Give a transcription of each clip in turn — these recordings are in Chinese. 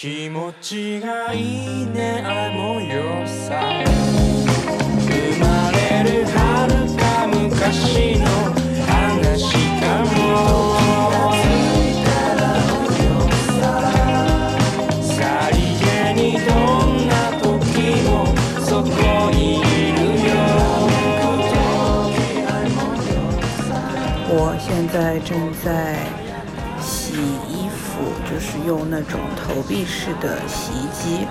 気持ちがいいねあの夜さ生まれる遥か昔の話かもさりげにどんな時もそこにいるよ我现在正在，用那种投币式的洗衣机。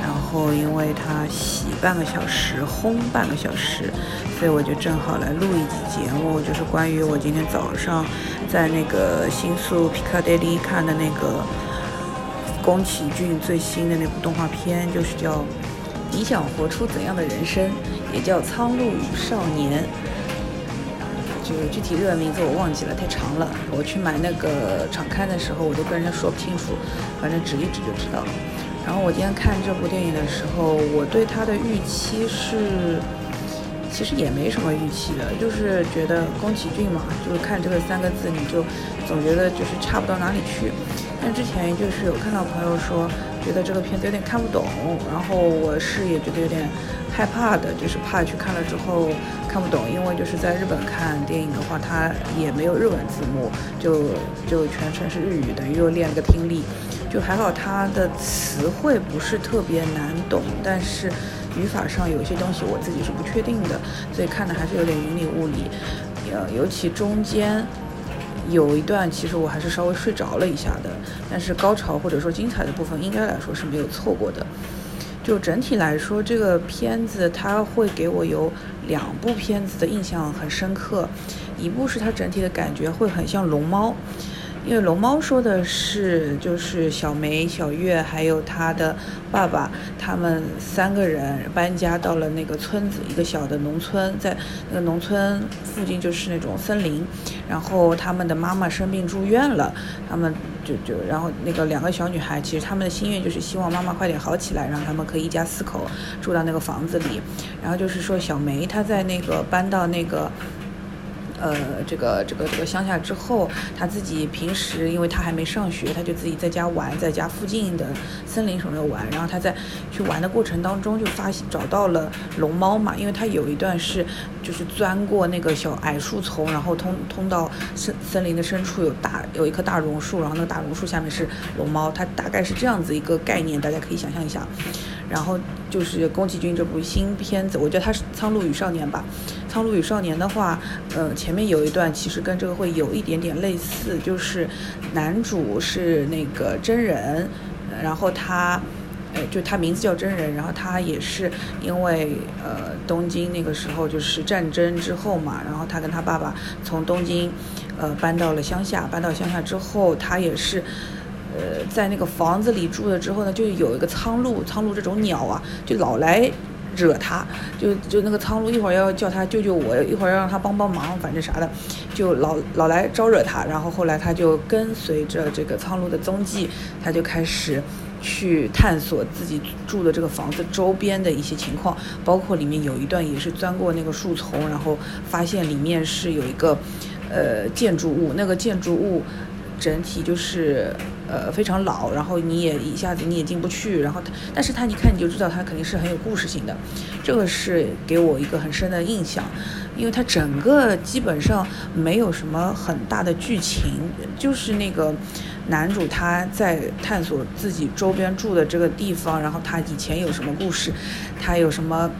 然后因为它洗半个小时，烘半个小时，所以我就正好来录一集节目，就是关于我今天早上在那个新宿 Piccadilly 看的那个宫崎骏最新的那部动画片，就是叫《你想活出怎样的人生》，也叫《苍鹭与少年》。就具体日文名字我忘记了，太长了。我去买那个场刊的时候，我都跟人家说不清楚，反正指一指就知道了。然后我今天看这部电影的时候，我对它的预期是，其实也没什么预期的，就是觉得宫崎骏嘛，就是看这个三个字，你就总觉得就是差不到哪里去。但之前就是有看到朋友说，觉得这个片子有点看不懂，然后我是也觉得有点害怕的，就是怕去看了之后看不懂，因为就是在日本看电影的话，它也没有日文字幕，就就全程是日语，等于又练了个听力。就还好，它的词汇不是特别难懂，但是语法上有些东西我自己是不确定的，所以看的还是有点云里雾里。呃，尤其中间有一段，其实我还是稍微睡着了一下的，但是高潮或者说精彩的部分，应该来说是没有错过的。就整体来说，这个片子它会给我有两部片子的印象很深刻，一部是它整体的感觉会很像《龙猫》。因为龙猫说的是，就是小梅、小月还有他的爸爸，他们三个人搬家到了那个村子，一个小的农村，在那个农村附近就是那种森林，然后他们的妈妈生病住院了，他们就就然后那个两个小女孩，其实他们的心愿就是希望妈妈快点好起来，让他们可以一家四口住到那个房子里，然后就是说小梅她在那个搬到那个。呃，这个这个这个乡下之后，他自己平时因为他还没上学，他就自己在家玩，在家附近的森林什么的玩。然后他在去玩的过程当中，就发现找到了龙猫嘛，因为他有一段是就是钻过那个小矮树丛，然后通通到森森林的深处有大有一棵大榕树，然后那个大榕树下面是龙猫，它大概是这样子一个概念，大家可以想象一下。然后就是宫崎骏这部新片子，我觉得它是《苍鹭与少年》吧。《苍鹭与少年》的话，呃，前面有一段其实跟这个会有一点点类似，就是男主是那个真人，然后他，呃，就他名字叫真人，然后他也是因为呃东京那个时候就是战争之后嘛，然后他跟他爸爸从东京，呃搬到了乡下，搬到乡下之后，他也是。呃，在那个房子里住了之后呢，就有一个苍鹭，苍鹭这种鸟啊，就老来惹他，就就那个苍鹭一会儿要叫他救救我，一会儿要让他帮帮忙，反正啥的，就老老来招惹他。然后后来他就跟随着这个苍鹭的踪迹，他就开始去探索自己住的这个房子周边的一些情况，包括里面有一段也是钻过那个树丛，然后发现里面是有一个呃建筑物，那个建筑物。整体就是呃非常老，然后你也一下子你也进不去，然后它，但是它一看你就知道它肯定是很有故事性的，这个是给我一个很深的印象，因为它整个基本上没有什么很大的剧情，就是那个男主他在探索自己周边住的这个地方，然后他以前有什么故事，他有什么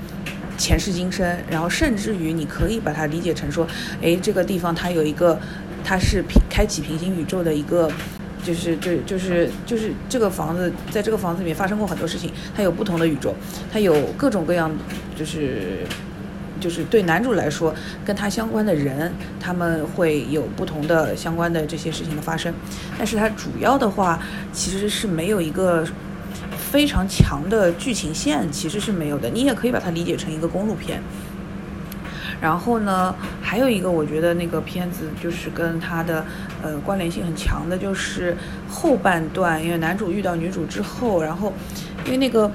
前世今生，然后甚至于你可以把它理解成说，哎，这个地方它有一个。它是平开启平行宇宙的一个，就是就就是就是这个房子，在这个房子里面发生过很多事情，它有不同的宇宙，它有各种各样，就是就是对男主来说，跟他相关的人，他们会有不同的相关的这些事情的发生，但是它主要的话其实是没有一个非常强的剧情线，其实是没有的，你也可以把它理解成一个公路片。然后呢，还有一个我觉得那个片子就是跟他的呃关联性很强的，就是后半段，因为男主遇到女主之后，然后因为那个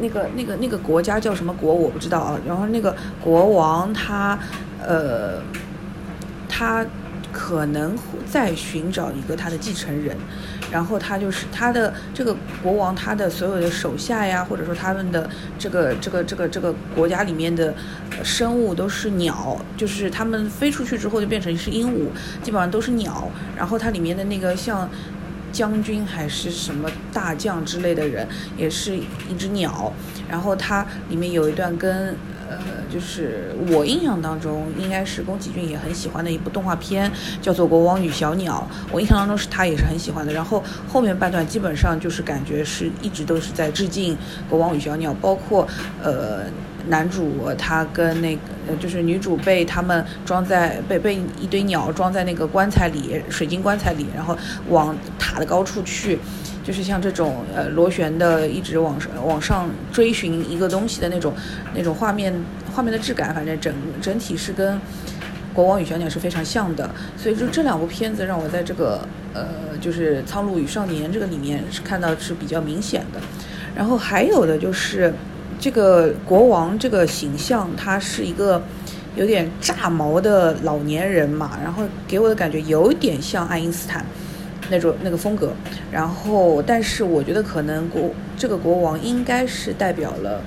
那个那个那个国家叫什么国我不知道啊，然后那个国王他呃他可能在寻找一个他的继承人，然后他就是他的这个国王，他的所有的手下呀，或者说他们的这个这个这个这个国家里面的生物都是鸟，就是他们飞出去之后就变成是鹦鹉，基本上都是鸟。然后它里面的那个像将军还是什么大将之类的人，也是一只鸟。然后它里面有一段跟。呃，就是我印象当中，应该是宫崎骏也很喜欢的一部动画片，叫做《国王与小鸟》。我印象当中是他也是很喜欢的。然后后面半段基本上就是感觉是一直都是在致敬《国王与小鸟》，包括呃男主他跟那个就是女主被他们装在被被一堆鸟装在那个棺材里，水晶棺材里，然后往塔的高处去。就是像这种呃螺旋的，一直往上往上追寻一个东西的那种那种画面画面的质感，反正整整体是跟《国王与小鸟》是非常像的。所以就这两部片子让我在这个呃就是《苍鹭与少年》这个里面是看到是比较明显的。然后还有的就是这个国王这个形象，他是一个有点炸毛的老年人嘛，然后给我的感觉有点像爱因斯坦。那种那个风格，然后，但是我觉得可能国这个国王应该是代表了，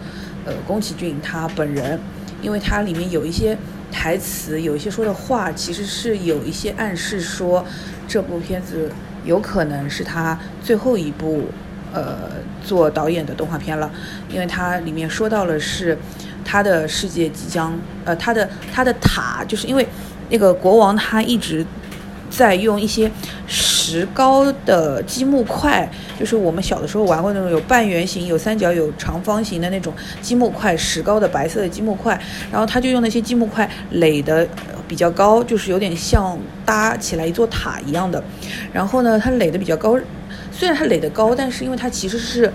呃，宫崎骏他本人，因为它里面有一些台词，有一些说的话，其实是有一些暗示说，这部片子有可能是他最后一部，呃，做导演的动画片了，因为它里面说到了是，他的世界即将，呃，他的他的塔，就是因为那个国王他一直。在用一些石膏的积木块，就是我们小的时候玩过那种有半圆形、有三角、有长方形的那种积木块，石膏的白色的积木块。然后他就用那些积木块垒的比较高，就是有点像搭起来一座塔一样的。然后呢，它垒的比较高，虽然它垒的高，但是因为它其实是。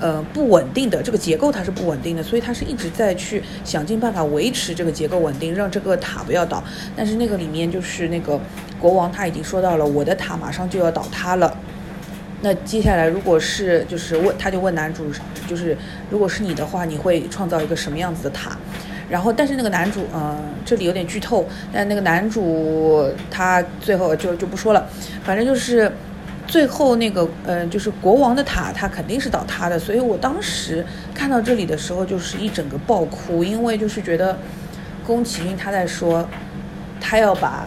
呃，不稳定的这个结构它是不稳定的，所以它是一直在去想尽办法维持这个结构稳定，让这个塔不要倒。但是那个里面就是那个国王他已经说到了，我的塔马上就要倒塌了。那接下来如果是就是问他就问男主，就是如果是你的话，你会创造一个什么样子的塔？然后但是那个男主，嗯，这里有点剧透，但那个男主他最后就就不说了，反正就是。最后那个，嗯，就是国王的塔，它肯定是倒塌的。所以我当时看到这里的时候，就是一整个爆哭，因为就是觉得宫崎骏他在说，他要把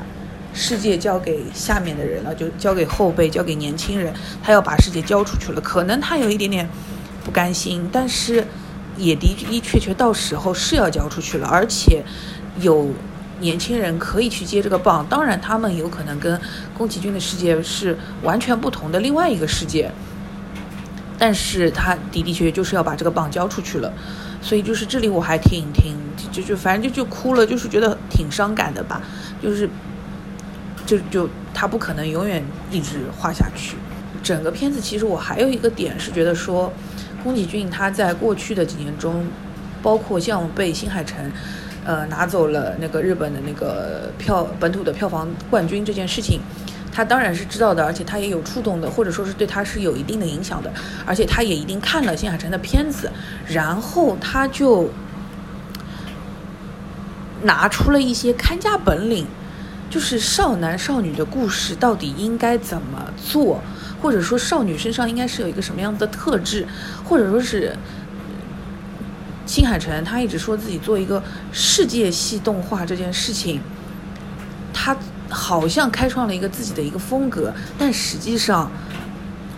世界交给下面的人了，就交给后辈，交给年轻人，他要把世界交出去了。可能他有一点点不甘心，但是也的的确确到时候是要交出去了，而且有。年轻人可以去接这个棒，当然他们有可能跟宫崎骏的世界是完全不同的另外一个世界，但是他的的确确就是要把这个棒交出去了，所以就是这里我还挺挺就就反正就就哭了，就是觉得挺伤感的吧，就是就就他不可能永远一直画下去。整个片子其实我还有一个点是觉得说，宫崎骏他在过去的几年中，包括像被新海诚。呃，拿走了那个日本的那个票本土的票房冠军这件事情，他当然是知道的，而且他也有触动的，或者说是对他是有一定的影响的，而且他也一定看了新海诚的片子，然后他就拿出了一些看家本领，就是少男少女的故事到底应该怎么做，或者说少女身上应该是有一个什么样的特质，或者说是。新海诚他一直说自己做一个世界系动画这件事情，他好像开创了一个自己的一个风格，但实际上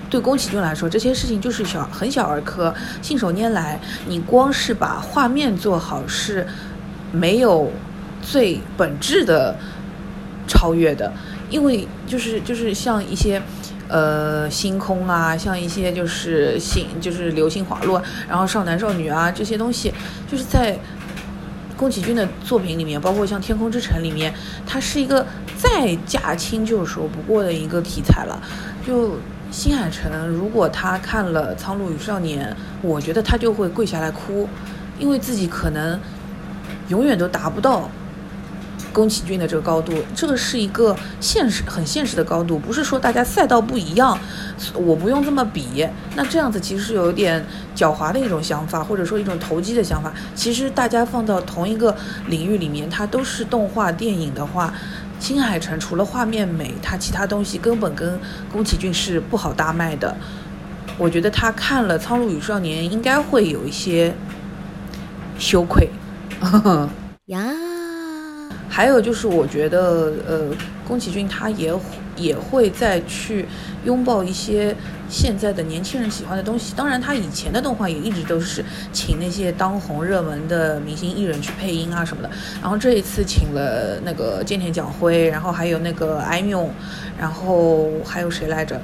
对宫崎骏来说，这些事情就是小很小儿科，信手拈来。你光是把画面做好是没有最本质的超越的，因为就是就是像一些。呃，星空啊，像一些就是星，就是流星滑落，然后少男少女啊这些东西，就是在宫崎骏的作品里面，包括像《天空之城》里面，它是一个再驾轻就熟不过的一个题材了。就新海诚，如果他看了《苍鹭与少年》，我觉得他就会跪下来哭，因为自己可能永远都达不到。宫崎骏的这个高度，这个是一个现实、很现实的高度，不是说大家赛道不一样，我不用这么比。那这样子其实是有点狡猾的一种想法，或者说一种投机的想法。其实大家放到同一个领域里面，它都是动画电影的话，新海诚除了画面美，它其他东西根本跟宫崎骏是不好搭卖的。我觉得他看了《苍鹭与少年》，应该会有一些羞愧。呀，还有就是，我觉得呃，宫崎骏他也也会再去拥抱一些现在的年轻人喜欢的东西。当然，他以前的动画也一直都是请那些当红热门的明星艺人去配音啊什么的。然后这一次请了那个菅田将晖，然后还有那个艾米，然后还有谁来着？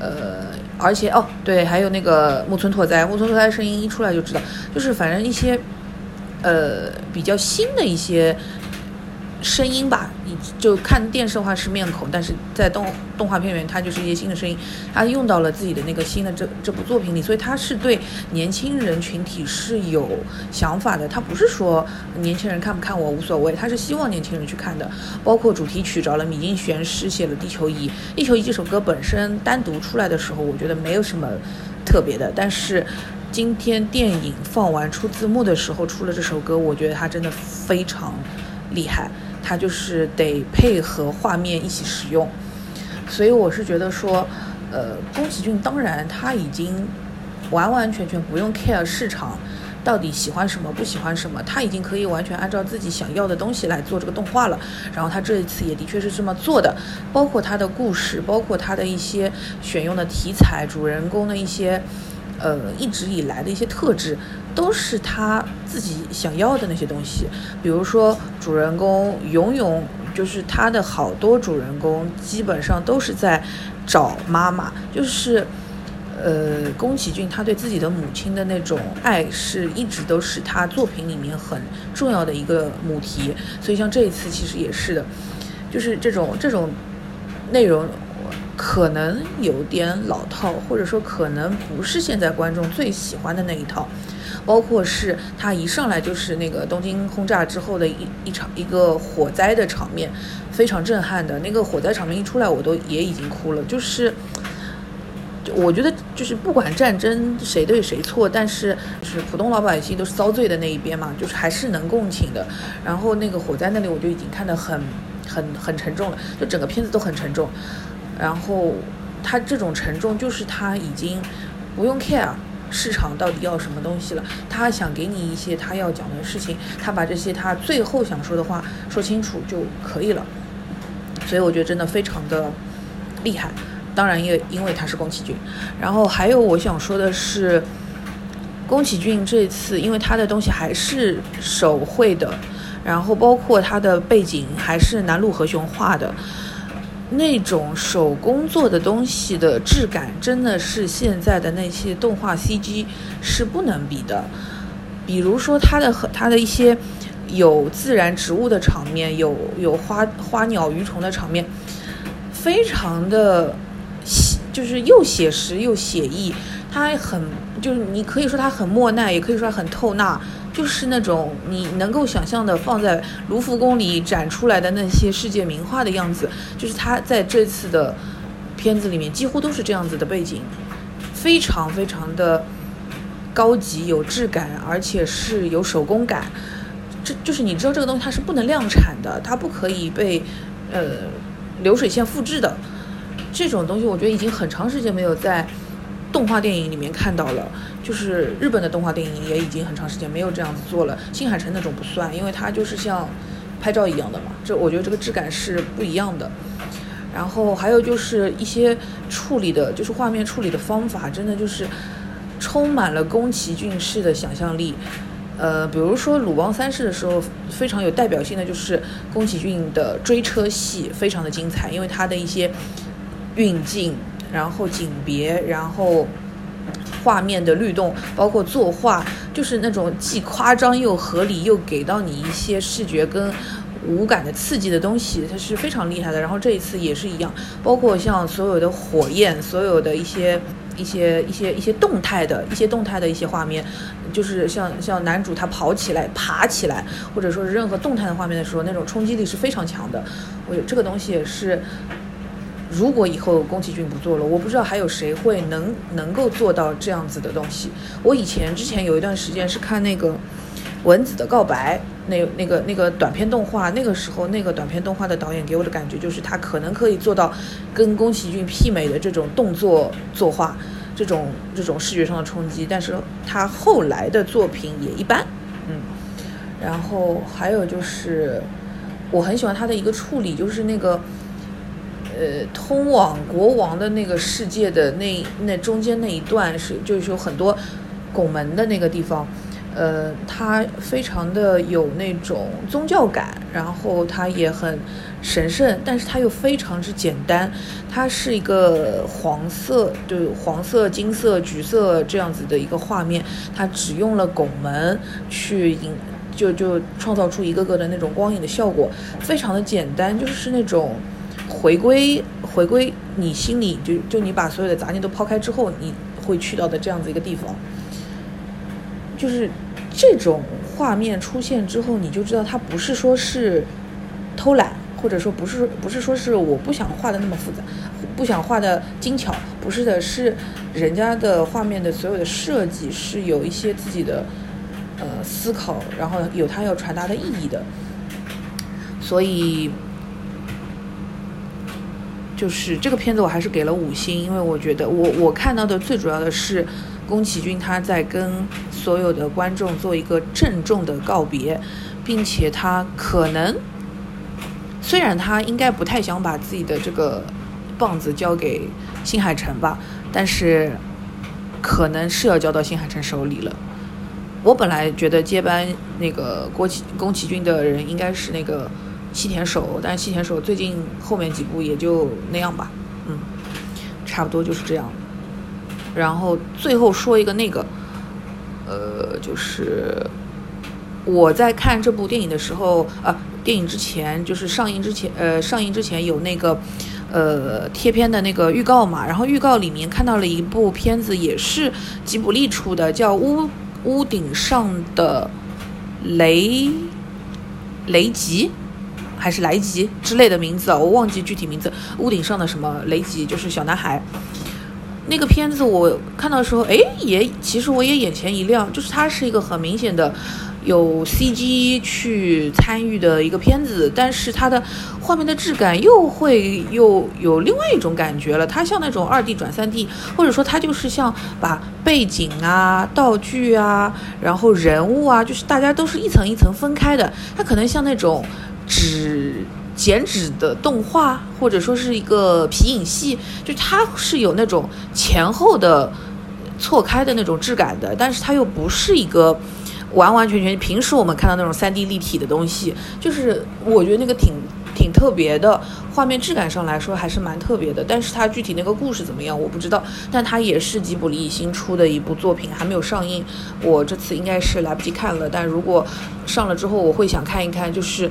呃，而且哦，对，还有那个木村拓哉，木村拓哉声音一出来就知道，就是反正一些，呃，比较新的一些。声音吧，你就看电视的话是面孔，但是在动动画片里面，它就是一些新的声音，它用到了自己的那个新的这这部作品里，所以它是对年轻人群体是有想法的，它不是说年轻人看不看我无所谓，它是希望年轻人去看的。包括主题曲找了米津玄师写了《地球仪》，《地球仪》这首歌本身单独出来的时候，我觉得没有什么特别的，但是今天电影放完出字幕的时候出了这首歌，我觉得它真的非常厉害。它就是得配合画面一起使用，所以我是觉得说，呃，宫崎骏当然他已经完完全全不用 care 市场到底喜欢什么不喜欢什么，他已经可以完全按照自己想要的东西来做这个动画了。然后他这一次也的确是这么做的，包括他的故事，包括他的一些选用的题材，主人公的一些。呃，一直以来的一些特质，都是他自己想要的那些东西。比如说，主人公永永，就是他的好多主人公，基本上都是在找妈妈。就是，呃，宫崎骏他对自己的母亲的那种爱，是一直都是他作品里面很重要的一个母题。所以，像这一次其实也是的，就是这种这种内容。可能有点老套，或者说可能不是现在观众最喜欢的那一套，包括是他一上来就是那个东京轰炸之后的一一场一个火灾的场面，非常震撼的那个火灾场面一出来，我都也已经哭了。就是，我觉得就是不管战争谁对谁错，但是就是普通老百姓都是遭罪的那一边嘛，就是还是能共情的。然后那个火灾那里我就已经看得很很很沉重了，就整个片子都很沉重。然后，他这种沉重就是他已经不用 care 市场到底要什么东西了，他想给你一些他要讲的事情，他把这些他最后想说的话说清楚就可以了。所以我觉得真的非常的厉害。当然，也因为他是宫崎骏。然后还有我想说的是，宫崎骏这次因为他的东西还是手绘的，然后包括他的背景还是南陆和雄画的。那种手工做的东西的质感，真的是现在的那些动画 CG 是不能比的。比如说它的和它的一些有自然植物的场面，有有花花鸟鱼虫的场面，非常的写，就是又写实又写意。它很就是你可以说它很莫奈，也可以说它很透纳。就是那种你能够想象的放在卢浮宫里展出来的那些世界名画的样子，就是他在这次的片子里面几乎都是这样子的背景，非常非常的高级有质感，而且是有手工感。这就是你知道这个东西它是不能量产的，它不可以被呃流水线复制的。这种东西我觉得已经很长时间没有在动画电影里面看到了。就是日本的动画电影也已经很长时间没有这样子做了，新海诚那种不算，因为它就是像拍照一样的嘛，这我觉得这个质感是不一样的。然后还有就是一些处理的，就是画面处理的方法，真的就是充满了宫崎骏式的想象力。呃，比如说鲁邦三世的时候，非常有代表性的就是宫崎骏的追车戏，非常的精彩，因为他的一些运镜，然后景别，然后。画面的律动，包括作画，就是那种既夸张又合理，又给到你一些视觉跟五感的刺激的东西，它是非常厉害的。然后这一次也是一样，包括像所有的火焰，所有的一些一些一些一些动态的一些动态的一些画面，就是像像男主他跑起来、爬起来，或者说是任何动态的画面的时候，那种冲击力是非常强的。我觉得这个东西也是。如果以后宫崎骏不做了，我不知道还有谁会能能够做到这样子的东西。我以前之前有一段时间是看那个，蚊子的告白》那那个那个短片动画，那个时候那个短片动画的导演给我的感觉就是他可能可以做到跟宫崎骏媲美的这种动作作画，这种这种视觉上的冲击。但是他后来的作品也一般，嗯。然后还有就是我很喜欢他的一个处理，就是那个。呃，通往国王的那个世界的那那中间那一段是，就是有很多拱门的那个地方，呃，它非常的有那种宗教感，然后它也很神圣，但是它又非常之简单，它是一个黄色，就黄色、金色、橘色这样子的一个画面，它只用了拱门去引，就就创造出一个个的那种光影的效果，非常的简单，就是那种。回归，回归你心里，就就你把所有的杂念都抛开之后，你会去到的这样子一个地方，就是这种画面出现之后，你就知道它不是说是偷懒，或者说不是不是说是我不想画的那么复杂，不想画的精巧，不是的，是人家的画面的所有的设计是有一些自己的呃思考，然后有他要传达的意义的，所以。就是这个片子，我还是给了五星，因为我觉得我我看到的最主要的是宫崎骏他在跟所有的观众做一个郑重的告别，并且他可能虽然他应该不太想把自己的这个棒子交给新海诚吧，但是可能是要交到新海诚手里了。我本来觉得接班那个郭崎宫崎骏的人应该是那个。西田守，但是西田守最近后面几部也就那样吧，嗯，差不多就是这样。然后最后说一个那个，呃，就是我在看这部电影的时候，啊，电影之前就是上映之前，呃，上映之前有那个呃贴片的那个预告嘛，然后预告里面看到了一部片子，也是吉卜力出的，叫《屋屋顶上的雷雷吉》。还是雷吉之类的名字啊，我忘记具体名字。屋顶上的什么雷吉，就是小男孩。那个片子我看到的时候，哎，也其实我也眼前一亮，就是它是一个很明显的有 CG 去参与的一个片子，但是它的画面的质感又会又有另外一种感觉了。它像那种二 D 转三 D，或者说它就是像把背景啊、道具啊，然后人物啊，就是大家都是一层一层分开的。它可能像那种。纸剪纸的动画，或者说是一个皮影戏，就它是有那种前后的错开的那种质感的，但是它又不是一个完完全全平时我们看到那种三 D 立体的东西，就是我觉得那个挺挺特别的，画面质感上来说还是蛮特别的。但是它具体那个故事怎么样，我不知道。但它也是吉卜力新出的一部作品，还没有上映，我这次应该是来不及看了。但如果上了之后，我会想看一看，就是。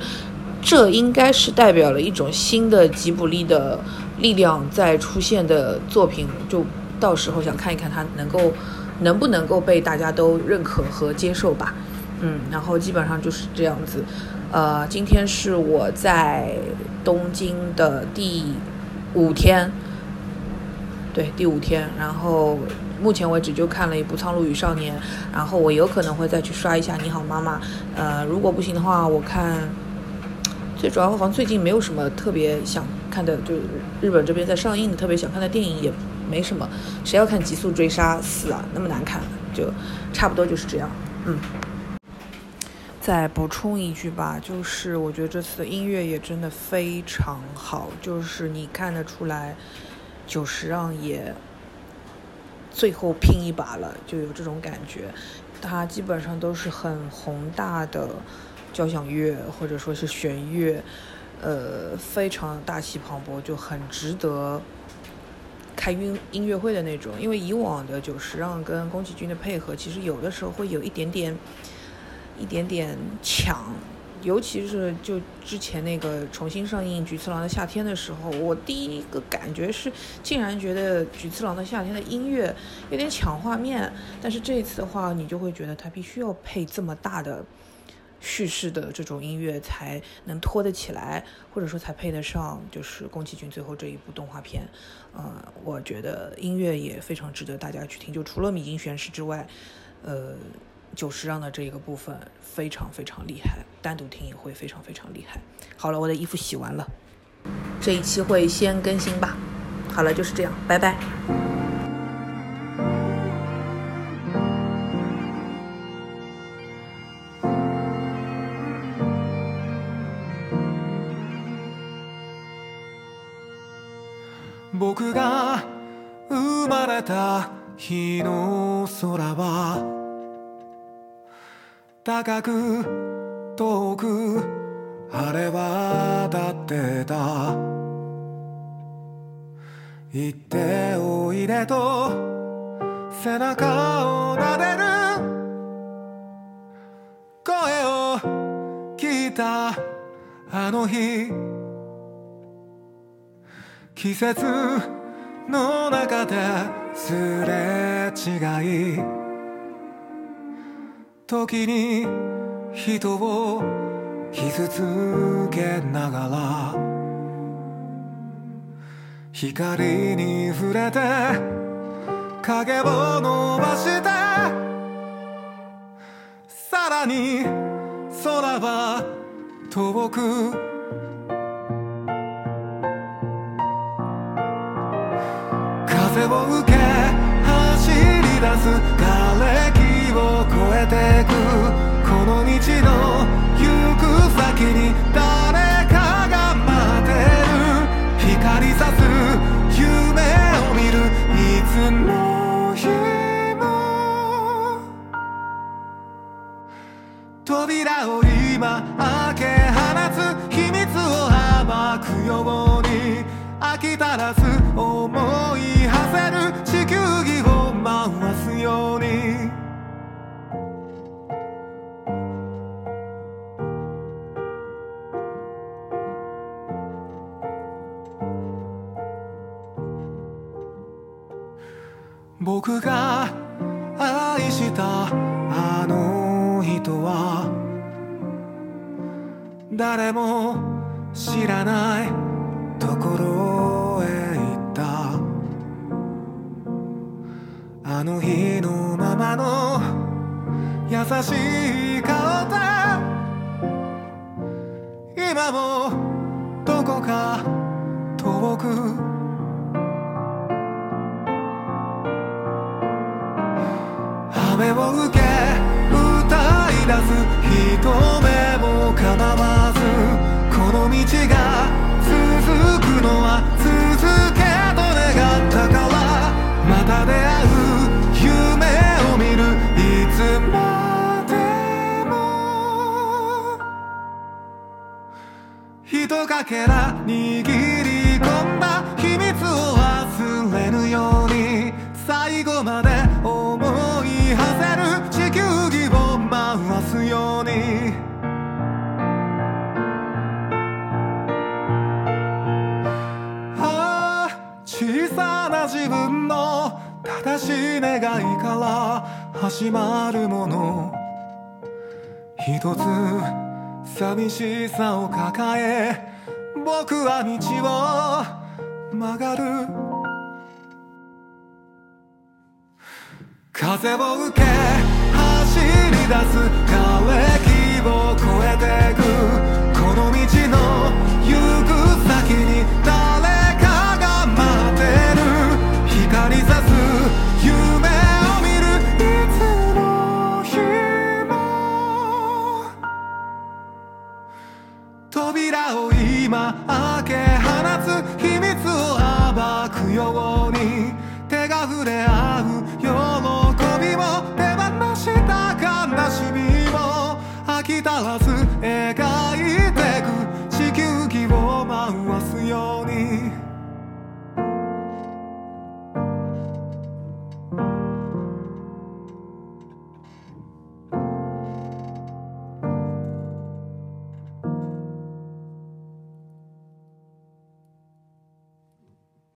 这应该是代表了一种新的吉卜力的力量在出现的作品，就到时候想看一看它能够能不能够被大家都认可和接受吧。嗯，然后基本上就是这样子。呃，今天是我在东京的第五天，对，第五天。然后目前为止就看了一部《苍鹭与少年》，然后我有可能会再去刷一下《你好妈妈》。呃，如果不行的话，我看。最主要好像最近没有什么特别想看的，就日本这边在上映的特别想看的电影也没什么。谁要看《极速追杀四》啊？那么难看，就差不多就是这样。嗯。再补充一句吧，就是我觉得这次的音乐也真的非常好，就是你看得出来，久石让也最后拼一把了，就有这种感觉。他基本上都是很宏大的。交响乐或者说是弦乐，呃，非常大气磅礴，就很值得开音音乐会的那种。因为以往的久石让跟宫崎骏的配合，其实有的时候会有一点点、一点点抢，尤其是就之前那个重新上映《菊次郎的夏天》的时候，我第一个感觉是，竟然觉得《菊次郎的夏天》的音乐有点抢画面。但是这一次的话，你就会觉得他必须要配这么大的。叙事的这种音乐才能拖得起来，或者说才配得上，就是宫崎骏最后这一部动画片。呃，我觉得音乐也非常值得大家去听。就除了米津玄师之外，呃，久石让的这个部分非常非常厉害，单独听也会非常非常厉害。好了，我的衣服洗完了，这一期会先更新吧。好了，就是这样，拜拜。高く遠く晴れ渡ってた。行っておいでと背中を撫でる。声を聞いたあの日。季節の中ですれ違い。時に人を傷つけながら光に触れて影を伸ばしてさらに空は遠く。風を受け走り出すを越えてくこの道の行く先に誰かが待ってる。光さす夢を見る。いつの日も扉を今開け放つ秘密を暴くように飽き足らず思い僕が愛したあの人は誰も知らないところへ行った。あの日のままの優しい顔で今もどこか遠く雨を受け歌い出す人目も構わずこの道が続くのは続けと願ったからまた出会う夢を見るいつまでもひとかけら握り始まるもの。一つ寂しさを抱え僕は道を曲がる。風を受け走り出す。瓦礫を越えてく。この道の行